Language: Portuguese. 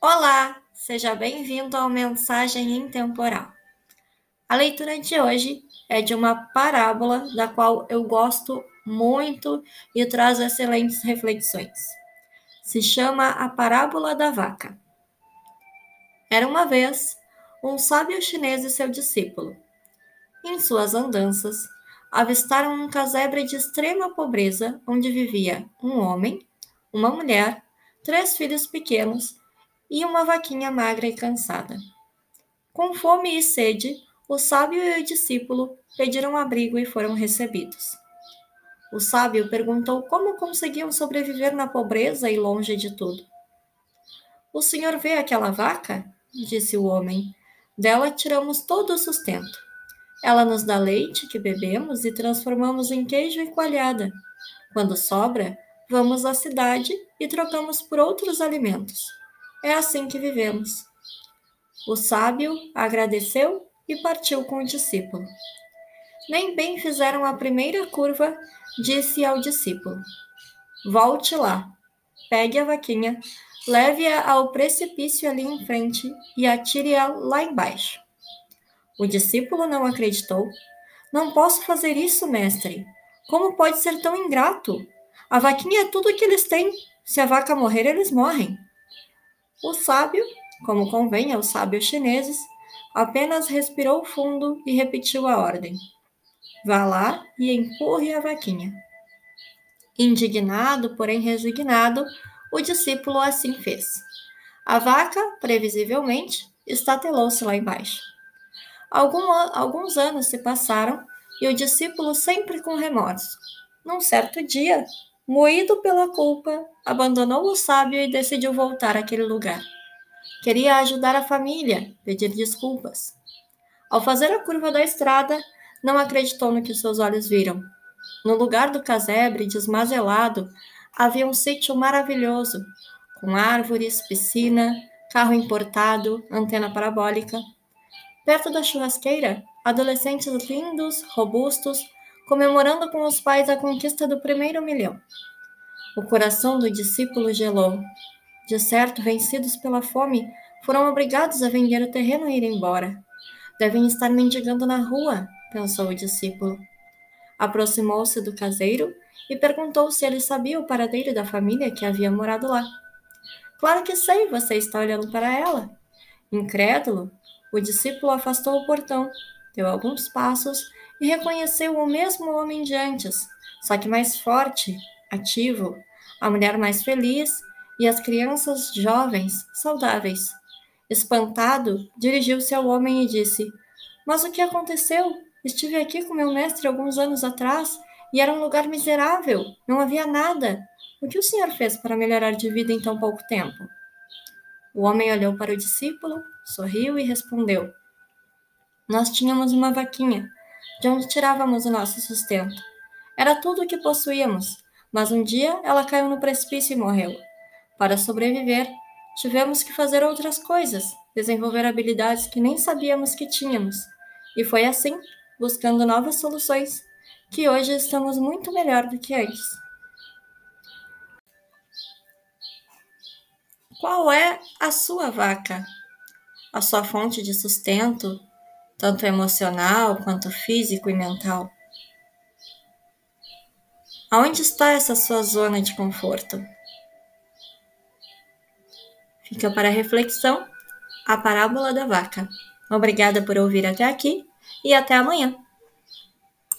Olá, seja bem-vindo ao Mensagem Intemporal. A leitura de hoje é de uma parábola da qual eu gosto muito e traz excelentes reflexões. Se chama A Parábola da Vaca. Era uma vez um sábio chinês e seu discípulo. Em suas andanças, avistaram um casebre de extrema pobreza onde vivia um homem, uma mulher, três filhos pequenos e uma vaquinha magra e cansada. Com fome e sede, o sábio e o discípulo pediram abrigo e foram recebidos. O sábio perguntou como conseguiam sobreviver na pobreza e longe de tudo. O senhor vê aquela vaca? disse o homem. Dela tiramos todo o sustento. Ela nos dá leite que bebemos e transformamos em queijo e coalhada. Quando sobra, vamos à cidade e trocamos por outros alimentos. É assim que vivemos. O sábio agradeceu e partiu com o discípulo. Nem bem fizeram a primeira curva, disse ao discípulo: Volte lá, pegue a vaquinha, leve-a ao precipício ali em frente e atire-a lá embaixo. O discípulo não acreditou. Não posso fazer isso, mestre. Como pode ser tão ingrato? A vaquinha é tudo o que eles têm. Se a vaca morrer, eles morrem. O sábio, como convém aos sábios chineses, apenas respirou fundo e repetiu a ordem: Vá lá e empurre a vaquinha. Indignado, porém resignado, o discípulo assim fez. A vaca, previsivelmente, estatelou-se lá embaixo. Algum, alguns anos se passaram e o discípulo, sempre com remorso, num certo dia, Moído pela culpa, abandonou o sábio e decidiu voltar àquele lugar. Queria ajudar a família, pedir desculpas. Ao fazer a curva da estrada, não acreditou no que seus olhos viram. No lugar do casebre desmazelado, havia um sítio maravilhoso, com árvores, piscina, carro importado, antena parabólica. Perto da churrasqueira, adolescentes lindos, robustos, comemorando com os pais a conquista do primeiro milhão. O coração do discípulo gelou. De certo, vencidos pela fome, foram obrigados a vender o terreno e ir embora. Devem estar mendigando na rua, pensou o discípulo. Aproximou-se do caseiro e perguntou se ele sabia o paradeiro da família que havia morado lá. Claro que sei, você está olhando para ela. Incrédulo, o discípulo afastou o portão, deu alguns passos e reconheceu o mesmo homem de antes, só que mais forte, ativo, a mulher mais feliz e as crianças jovens, saudáveis. Espantado, dirigiu-se ao homem e disse: Mas o que aconteceu? Estive aqui com meu mestre alguns anos atrás e era um lugar miserável, não havia nada. O que o senhor fez para melhorar de vida em tão pouco tempo? O homem olhou para o discípulo, sorriu e respondeu: Nós tínhamos uma vaquinha de onde tirávamos o nosso sustento. Era tudo o que possuíamos, mas um dia ela caiu no precipício e morreu. Para sobreviver, tivemos que fazer outras coisas, desenvolver habilidades que nem sabíamos que tínhamos. E foi assim, buscando novas soluções, que hoje estamos muito melhor do que antes. Qual é a sua vaca? A sua fonte de sustento, tanto emocional quanto físico e mental. Aonde está essa sua zona de conforto? Fica para reflexão a parábola da vaca. Obrigada por ouvir até aqui e até amanhã.